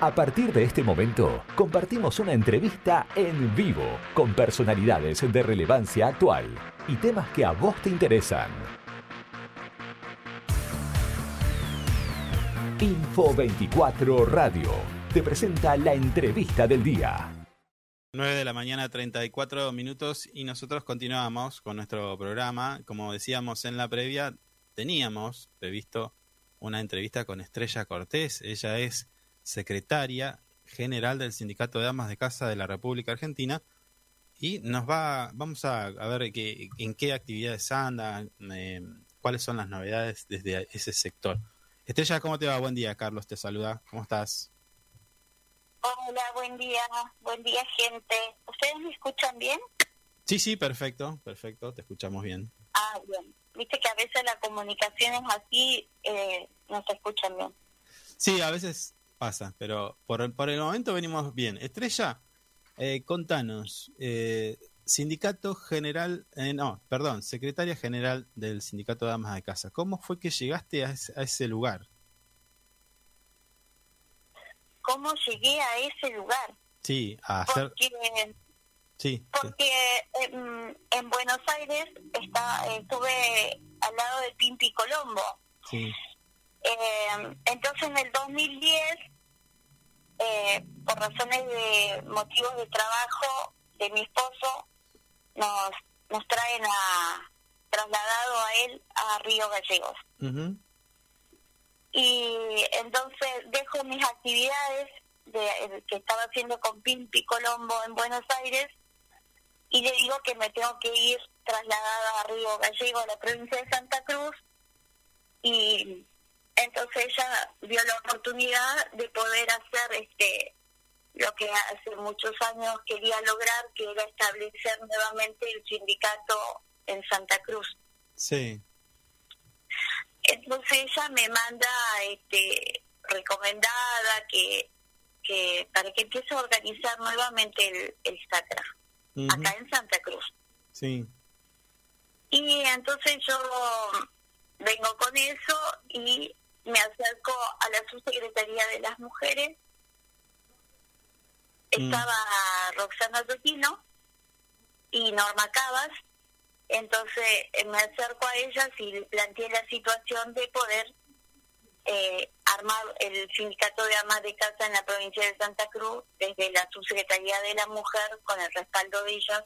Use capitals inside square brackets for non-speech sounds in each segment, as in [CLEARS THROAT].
A partir de este momento, compartimos una entrevista en vivo con personalidades de relevancia actual y temas que a vos te interesan. Info 24 Radio te presenta la entrevista del día. 9 de la mañana, 34 minutos, y nosotros continuamos con nuestro programa. Como decíamos en la previa, teníamos previsto una entrevista con Estrella Cortés. Ella es secretaria general del Sindicato de Amas de Casa de la República Argentina y nos va, vamos a, ver qué, en qué actividades anda, eh, cuáles son las novedades desde ese sector. Estrella, ¿cómo te va? Buen día, Carlos, te saluda. ¿Cómo estás? Hola, buen día, buen día, gente. ¿Ustedes me escuchan bien? Sí, sí, perfecto, perfecto, te escuchamos bien. Ah, bien. Viste que a veces la comunicación es así, eh, no se escuchan bien. Sí, a veces pasa, pero por, por el momento venimos bien. Estrella, eh, contanos, eh, Sindicato General, eh, no, perdón, Secretaria General del Sindicato de Damas de Casa, ¿cómo fue que llegaste a ese, lugar? ¿Cómo llegué a ese lugar? Sí, a hacer... Porque, sí, porque En, Buenos Aires está, estuve al lado de Pimpi Colombo. Sí. Eh, entonces en el 2010, eh, por razones de motivos de trabajo de mi esposo, nos, nos traen a trasladado a él a Río Gallegos. Y entonces dejo mis actividades de, que estaba haciendo con Pimpi Colombo en Buenos Aires y le digo que me tengo que ir trasladada a Río Gallego, a la provincia de Santa Cruz, y entonces ella vio la oportunidad de poder hacer este lo que hace muchos años quería lograr, que era establecer nuevamente el sindicato en Santa Cruz. Sí. Entonces ella me manda este recomendada que, que para que empiece a organizar nuevamente el, el SACRA, acá en Santa Cruz. Sí. Y entonces yo vengo con eso y me acerco a la subsecretaría de las mujeres. Mm. Estaba Roxana Totino y Norma Cabas. Entonces eh, me acerco a ellas y planteé la situación de poder eh, armar el sindicato de amas de casa en la provincia de Santa Cruz desde la subsecretaría de la mujer con el respaldo de ellas.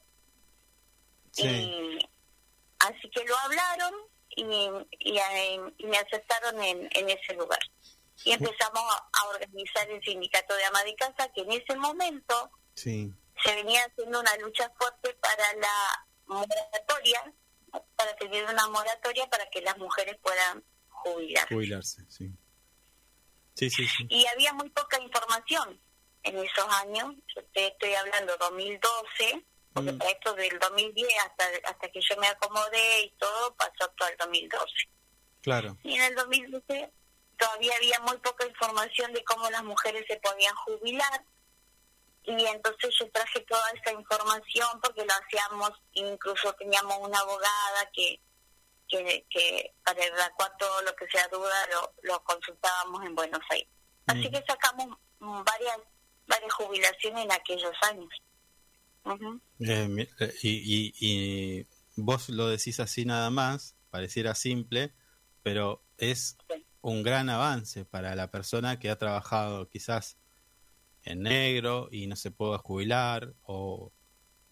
Y así que lo hablaron y, y, me aceptaron en, en ese lugar. Y empezamos a organizar el sindicato de ama de casa, que en ese momento se venía haciendo una lucha fuerte para la moratoria, para tener una moratoria para que las mujeres puedan jubilar. jubilarse. Sí. Sí, sí, Y había muy poca información en esos años, yo te estoy hablando 2012, porque mm. esto del 2010 hasta, hasta que yo me acomodé y todo pasó todo el 2012. Claro. Y en el 2012 todavía había muy poca información de cómo las mujeres se podían jubilar. Y entonces yo traje toda esa información porque lo hacíamos, incluso teníamos una abogada que, que, que para evacuar todo lo que sea duda lo, lo consultábamos en Buenos Aires. Así mm. que sacamos varias, varias jubilaciones en aquellos años. Eh, eh, y, y, vos lo decís así nada más, pareciera simple, pero es un gran avance para la persona que ha trabajado quizás en negro y no se puede jubilar o,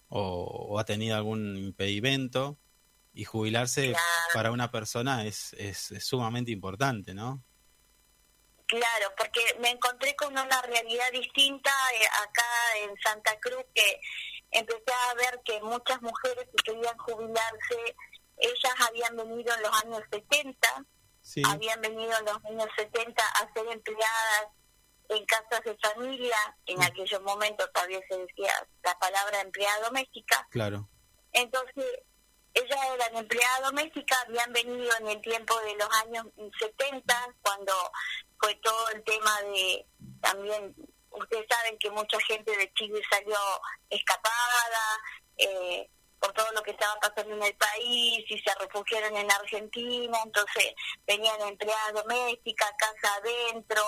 o, ha tenido algún impedimento y jubilarse para una persona es, es, es, sumamente importante, ¿no? Claro, porque me encontré con una realidad distinta eh, acá en Santa Cruz que empecé a ver que muchas mujeres que querían jubilarse, ellas habían venido en los años 70, habían venido en los años 70 a ser empleadas en casas de familia, en mm. aquellos momentos todavía se decía la palabra empleada doméstica. Claro. Entonces, ellas eran empleadas domésticas, habían venido en el tiempo de los años 70, cuando fue todo el tema de también ustedes saben que mucha gente de Chile salió escapada eh, por todo lo que estaba pasando en el país y se refugiaron en Argentina, entonces venían empleadas domésticas, casa adentro,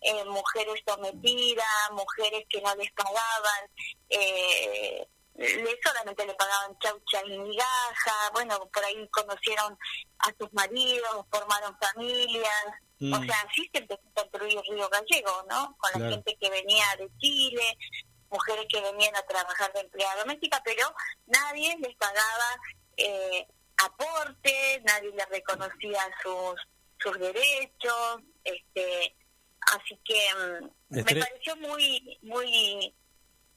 eh, mujeres sometidas, mujeres que no les pagaban, eh, le, solamente le pagaban chaucha y migaja, bueno, por ahí conocieron a sus maridos, formaron familias, o mm. sea, así se empezó a construir Río Gallego, ¿no? Con la gente que venía de Chile, mujeres que venían a trabajar de empleada doméstica, pero nadie les pagaba eh, aportes, nadie les reconocía sus sus derechos, este, así que mm, me pareció muy muy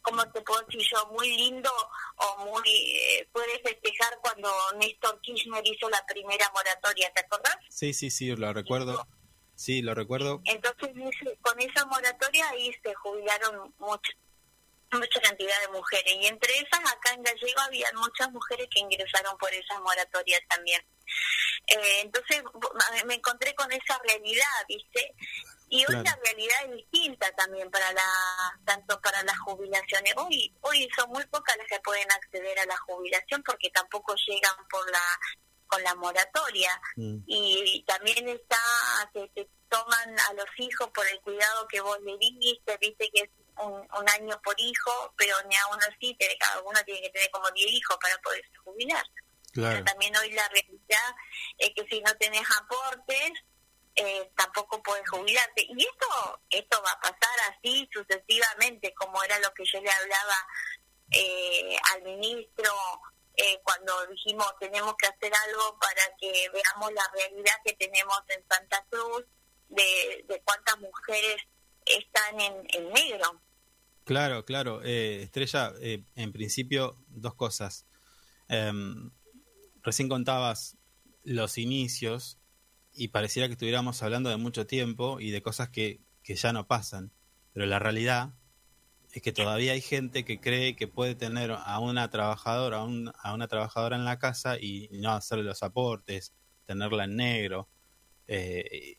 como te puedo decir yo, muy lindo o muy, eh, puedes festejar cuando Néstor Kirchner hizo la primera moratoria, ¿te acordás? Sí, sí, sí, lo recuerdo. Sí, lo recuerdo. Entonces, con esa moratoria ahí se jubilaron mucho, mucha cantidad de mujeres. Y entre esas, acá en Gallego había muchas mujeres que ingresaron por esa moratoria también. Eh, entonces, me encontré con esa realidad, ¿viste? Y hoy la realidad es distinta también para la, tanto para las jubilaciones. Hoy, hoy son muy pocas las que pueden acceder a la jubilación porque tampoco llegan por la con la moratoria mm. y, también está que te toman a los hijos por el cuidado que vos le diste, viste que es un, año por hijo, pero ni aún así cada uno tiene que tener como 10 hijos para poderse jubilar. Pero también hoy la realidad es que si no tenés aportes, eh, tampoco puedes jubilarte. Y esto, esto va a pasar así sucesivamente, como era lo que yo le hablaba eh, al ministro eh, cuando dijimos tenemos que hacer algo para que veamos la realidad que tenemos en Santa Cruz, de, de cuántas mujeres están en, en negro. Claro, claro. Estrella, en principio, dos cosas. Em, recién contabas los inicios y pareciera que estuviéramos hablando de mucho tiempo y de cosas que, que ya no pasan. Pero la realidad es que todavía hay gente que cree que puede tener a una trabajadora, a, un, a una trabajadora en la casa y no hacerle los aportes, tenerla en negro. Eh,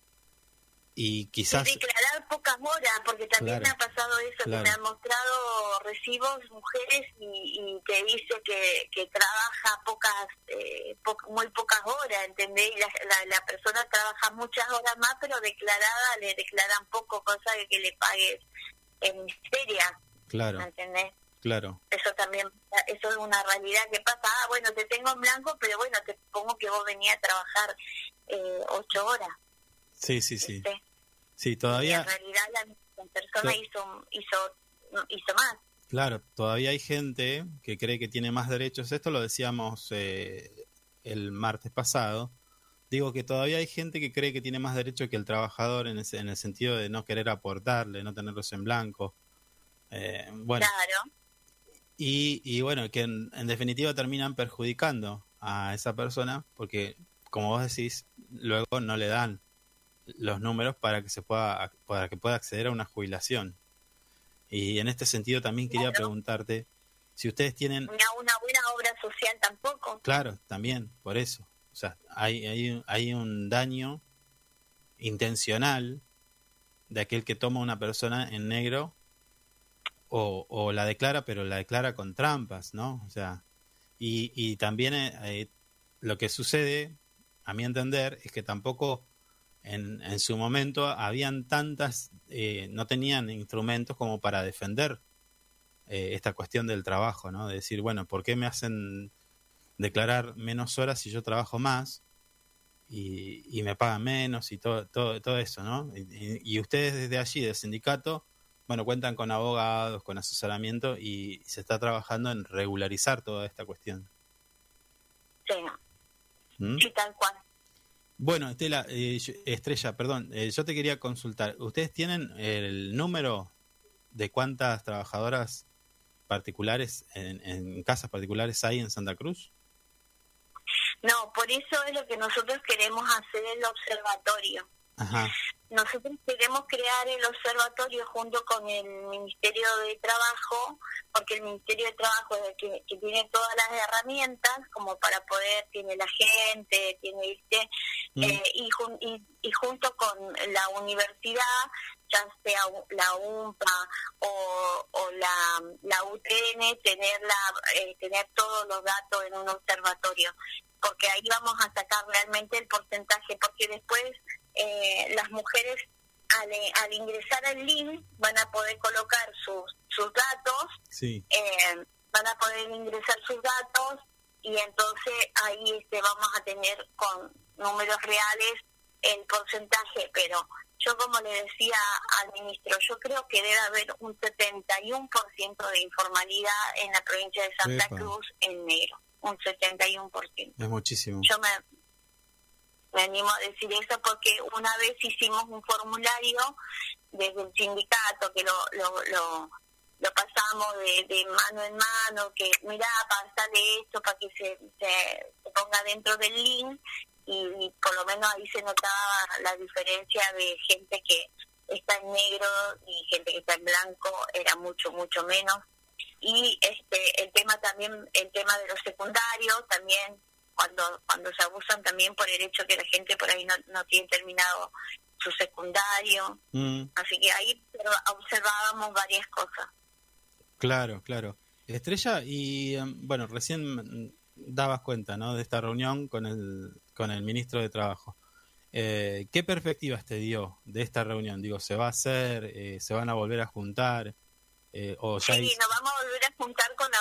y quizás declarar horas porque también me ha pasado eso que me han mostrado recibos mujeres y, y te dice que, que trabaja pocas eh, muy pocas horas ¿entendés? y la, la, persona trabaja muchas horas más pero declarada le declaran poco cosa de que le pagues en miseria claro ¿entendés? Claro. Eso también, eso es una realidad que pasa. Ah, bueno, te tengo en blanco, pero bueno, te pongo que vos venías a trabajar eh, ocho horas. Sí, sí, sí. Sí, todavía... en realidad la, persona hizo, hizo, hizo más. Claro, todavía hay gente que cree que tiene más derechos. Esto lo decíamos eh, el martes pasado. Digo que todavía hay gente que cree que tiene más derecho que el trabajador en, ese, en el sentido de no querer aportarle, no tenerlos en blanco. Eh, bueno. Claro. Y, y bueno, que en, en, definitiva terminan perjudicando a esa persona porque, como vos decís, luego no le dan los números para que se pueda para que pueda acceder a una jubilación. Y en este sentido también quería preguntarte si ustedes tienen una, una, buena obra social tampoco. Claro, también, por eso. O sea, hay, hay, hay un daño intencional de aquel que toma una persona en negro o, o la declara, pero la declara con trampas, ¿no? O sea, y, y también eh, lo que sucede, a mi entender, es que tampoco en, en su momento habían tantas, eh, no tenían instrumentos como para defender eh, esta cuestión del trabajo, ¿no? De decir, bueno, ¿por qué me hacen declarar menos horas si yo trabajo más y, y me pagan menos y todo, todo, todo eso, ¿no? Y, y, ustedes desde allí, del sindicato, bueno, cuentan con abogados, con asesoramiento y se está trabajando en regularizar toda esta cuestión. Sí, ¿Mm? sí tal cual. Bueno, Estela, eh, Estrella, perdón, eh, yo te quería consultar. ¿Ustedes tienen el número de cuántas trabajadoras particulares en, casas particulares hay en Santa Cruz? No, por eso es lo que nosotros queremos hacer el observatorio. Ajá. Nosotros queremos crear el observatorio junto con el Ministerio de Trabajo, porque el Ministerio de Trabajo es el que, tiene todas las herramientas como para poder, tiene la gente, tiene, mm. eh, y, y, junto con la universidad, ya sea la UMPA o, o la, la UTN, tener, eh, tener todos los datos en un observatorio, porque ahí vamos a sacar realmente el porcentaje, porque después eh, las mujeres al, ingresar al link van a poder colocar sus, sus datos, sí. eh, van a poder ingresar sus datos y entonces ahí este, vamos a tener con números reales el porcentaje, pero yo como le decía al ministro, yo creo que debe haber un 71% de informalidad en la provincia de Santa Cruz en negro, un 71%. Es muchísimo. Yo me, me animo a decir eso porque una vez hicimos un formulario desde el sindicato que lo, lo, lo, pasamos de, de, mano en mano, que mira, pasale esto para que se, se, ponga dentro del link y, por lo menos ahí se notaba la diferencia de gente que está en negro y gente que está en blanco, era mucho, mucho menos. Y este el tema también, el tema de los secundarios, también cuando cuando se abusan también por el hecho que la gente por ahí no, no tiene terminado su secundario. Mm. Así que ahí observábamos varias cosas. Claro, claro. Estrella, y em, bueno, recién dabas cuenta ¿no? de esta reunión con el, con el ministro de Trabajo. Eh, ¿Qué perspectivas te dio de esta reunión? Digo, ¿se va a hacer? Eh, ¿Se van a volver a juntar? Eh, o ya sí, nos vamos a volver a juntar con la,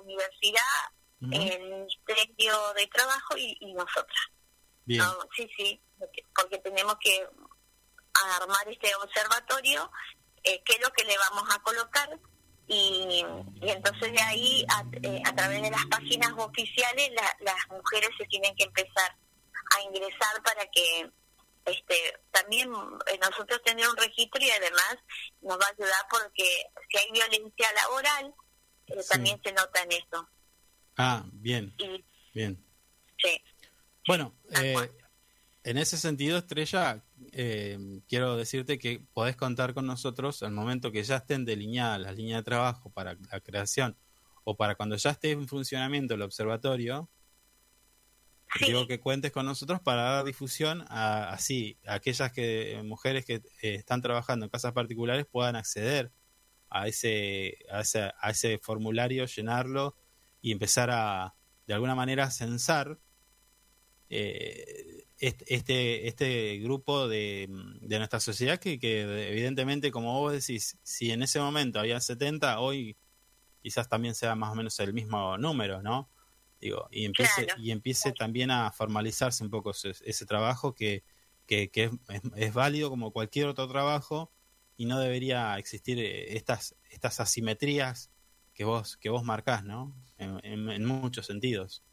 universidad, el Ministerio de Trabajo y, nosotras. Bien. sí, sí, porque, tenemos que armar este observatorio, qué es lo que le vamos a colocar, y, entonces de ahí a, eh, a, través de las páginas oficiales las mujeres se tienen que empezar a ingresar para que este también eh, nosotros tener un registro y además nos va a ayudar porque si hay violencia laboral eh, también se nota en esto ah bien. Bien. Sí. Bueno en ese sentido, Estrella, eh, quiero decirte que podés contar con nosotros al momento que ya estén delineadas las líneas de trabajo para la creación o para cuando ya esté en funcionamiento el observatorio. Digo que cuentes con nosotros para dar difusión a así a aquellas que mujeres que eh, están trabajando en casas particulares puedan acceder a ese, a ese a ese formulario, llenarlo y empezar a de alguna manera censar eh, este, este grupo de, de nuestra sociedad que, que, evidentemente, como vos decís, si en ese momento había 70, hoy quizás también sea más o menos el mismo número, ¿no? Digo, y empiece, y empiece también a formalizarse un poco ese, trabajo que, que, es, es, válido como cualquier otro trabajo y no debería existir eh, estas, estas asimetrías que vos, que vos marcás, ¿no? En, en muchos sentidos.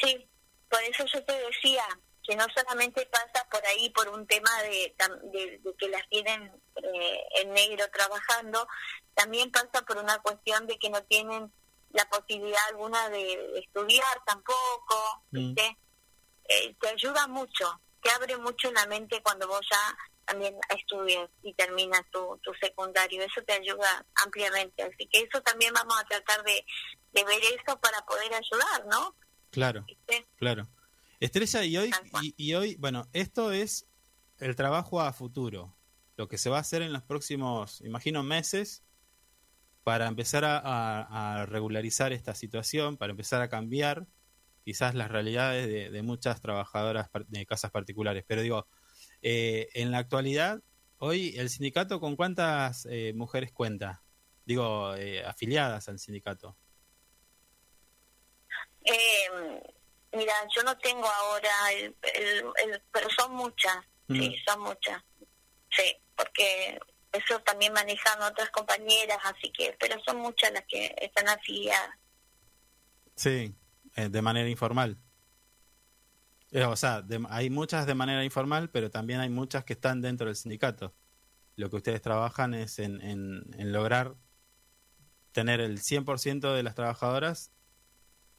Sí, por eso yo te decía que no solamente pasa por ahí por un tema de, de, que las tienen eh, en negro trabajando, también pasa por una cuestión de que no tienen la posibilidad alguna de, estudiar tampoco, mm. eh, te ayuda mucho, te abre mucho la mente cuando vos ya también estudias y terminas tu, tu secundario, eso te ayuda ampliamente, así que eso también vamos a tratar de, de ver eso para poder ayudar, ¿no? Claro, claro. Estrella, y hoy, y, hoy, bueno, esto es el trabajo a futuro, lo que se va a hacer en los próximos, imagino, meses para empezar a, regularizar esta situación, para empezar a cambiar quizás las realidades de, muchas trabajadoras de casas particulares. Pero digo, eh, en la actualidad, hoy el sindicato con cuántas eh, mujeres cuenta, digo, eh, afiliadas al sindicato. Eh, mira, yo no tengo ahora, el, el, pero son muchas, sí, mm. son muchas, sí, porque eso también manejan otras compañeras, así que, pero son muchas las que están afiliadas. Sí, eh, de manera informal. Eh, o sea, hay muchas de manera informal, pero también hay muchas que están dentro del sindicato. Lo que ustedes trabajan es en, en, en lograr tener el 100% de las trabajadoras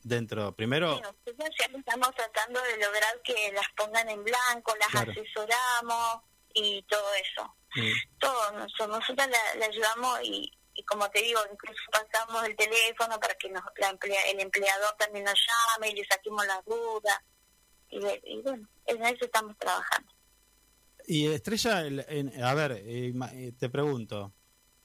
dentro, primero... estamos tratando de lograr que las pongan en blanco, las asesoramos y todo eso. Mm. Todo, nosotros, le ayudamos y, y como te digo, incluso pasamos el teléfono para que nos, la el empleador también nos llame y le saquemos las dudas. Y, bueno, en eso estamos trabajando. Y Estrella, a ver, eh, eh, te pregunto,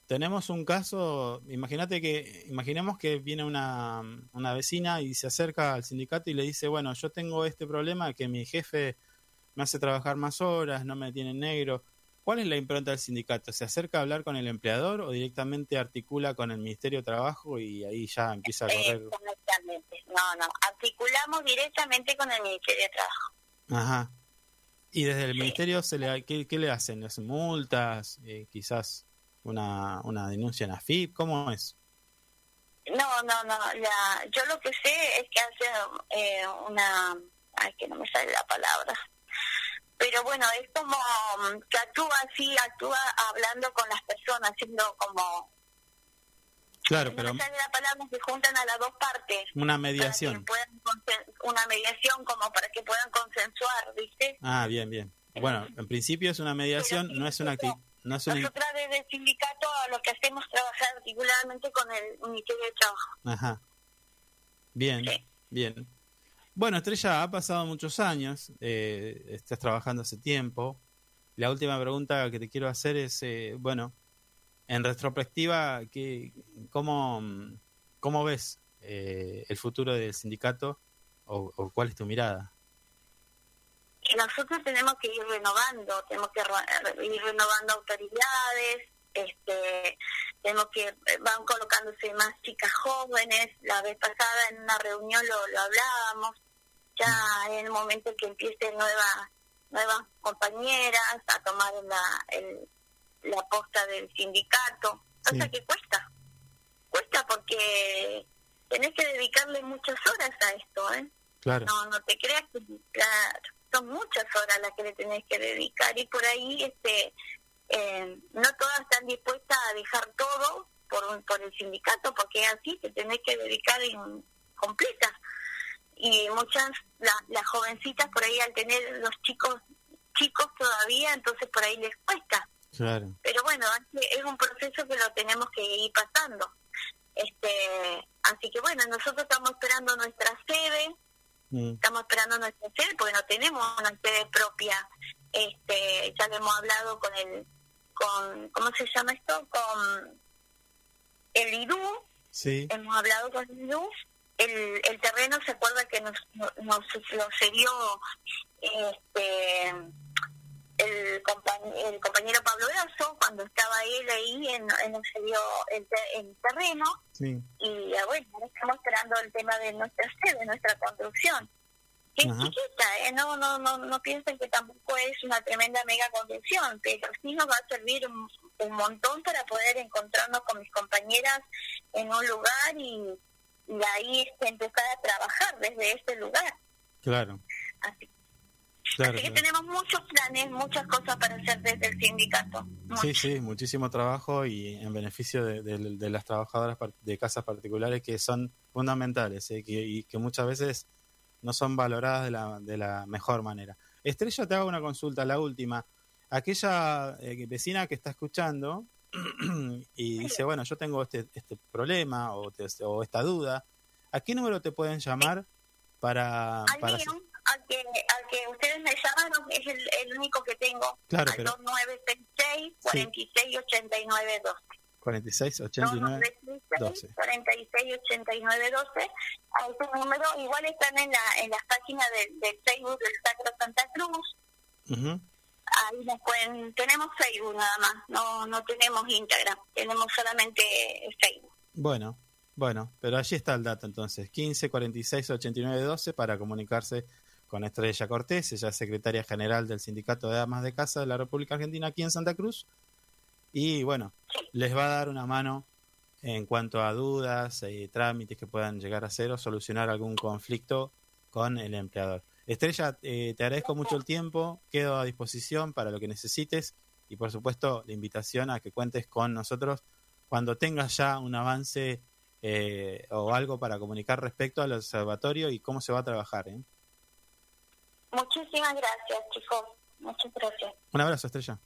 tenemos un caso, imagínate que, imaginemos que viene una, una, vecina y se acerca al sindicato y le dice, bueno, yo tengo este problema que mi jefe me hace trabajar más horas, no me tiene negro. ¿Cuál es la impronta del sindicato? ¿Se acerca a hablar con el empleador o directamente articula con el Ministerio de Trabajo y ahí ya empieza a correr? No, no. Articulamos directamente con el Ministerio de Trabajo. Ajá. ¿Y desde el Ministerio se le, ¿qué, le hacen? ¿Le hacen multas? Eh, ¿Quizás una, una denuncia en AFIP? ¿Cómo es? No, no, no. La, yo lo que sé es que hace eh, una... Ay, que no me sale la palabra pero bueno, es como mm, que actúa así, actúa hablando con las personas, siendo como... Claro, pero... No la palabra, se juntan a las dos partes. Una mediación. una mediación como para que puedan consensuar, ¿viste? Ah, bien, bien. Bueno, en principio es una mediación, no es una actividad... No es Nosotros desde el sindicato lo que hacemos es trabajar articuladamente con el Ministerio de Trabajo. Ajá. Bien, bien. Bueno, Estrella, ha pasado muchos años, eh, estás trabajando hace tiempo. La última pregunta que te quiero hacer es, eh, bueno, en retrospectiva, ¿qué, cómo, ¿cómo ves eh, el futuro del sindicato o, cuál es tu mirada? nosotros tenemos que ir renovando, tenemos que ir renovando autoridades, este, tenemos que van colocándose más chicas jóvenes. La vez pasada en una reunión lo, lo hablábamos ya en el momento que empiecen nuevas nuevas compañeras a tomar la, el, la posta del sindicato, cosa que cuesta, cuesta porque tenés que dedicarle muchas horas a esto, ¿eh? Claro. No, no te creas que son muchas horas las que le tenés que dedicar y por ahí este eh, no todas están dispuestas a dejar todo por, por el sindicato porque es así, te tenés que dedicar en completa y muchas, las jovencitas por ahí al tener los chicos chicos todavía, entonces por ahí les cuesta. Claro. Pero bueno, es un proceso que lo tenemos que ir pasando. este Así que bueno, nosotros estamos esperando nuestra sede, mm. estamos esperando nuestra sede porque no tenemos una sede propia. este Ya le hemos hablado con el, con ¿cómo se llama esto? Con el IDU. Sí. Hemos hablado con el IDU el, el terreno se acuerda que nos, nos, lo cedió este el, el compañero Pablo Erazo cuando estaba él ahí en, nos cedió el, el terreno y ah, bueno estamos esperando el tema de nuestra sede nuestra construcción que es chiquita ¿eh? no no no no piensen que tampoco es una tremenda mega construcción pero sí nos va a servir un, un montón para poder encontrarnos con mis compañeras en un lugar y y ahí empezar a trabajar desde ese lugar. Claro. Así, que tenemos muchos planes, muchas cosas para hacer desde el sindicato. Sí, sí, muchísimo trabajo y en beneficio de, las trabajadoras de casas particulares que son fundamentales ¿eh? y que muchas veces no son valoradas de la, de la mejor manera. Estrella, te hago una consulta, la última. Aquella eh, vecina que está escuchando [CLEARS THROAT] y dice, bueno, yo tengo este, este problema o, o esta duda, ¿a qué número te pueden llamar para... Al para mío, al, que, que ustedes me llamaron, es el, el único que tengo. Claro, al 2966 4689 12. 46 89 12. 46 89 12. A ese número igual están en la, en las páginas del, del Facebook del Sacro Santa Cruz. Uh ahí nos pueden, tenemos Facebook nada más, no, no tenemos Instagram, tenemos solamente Facebook. Bueno, bueno, pero allí está el dato entonces, 15 46 89 12 para comunicarse con Estrella Cortés, ella es secretaria general del Sindicato de Damas de Casa de la República Argentina aquí en Santa Cruz. Y bueno, les va a dar una mano en cuanto a dudas y trámites que puedan llegar a hacer o solucionar algún conflicto con el empleador. Estrella, eh, te agradezco mucho el tiempo, quedo a disposición para lo que necesites y por supuesto la invitación a que cuentes con nosotros cuando tengas ya un avance eh, o algo para comunicar respecto al observatorio y cómo se va a trabajar. ¿eh? Muchísimas gracias, chicos. Muchas gracias. Un abrazo, Estrella.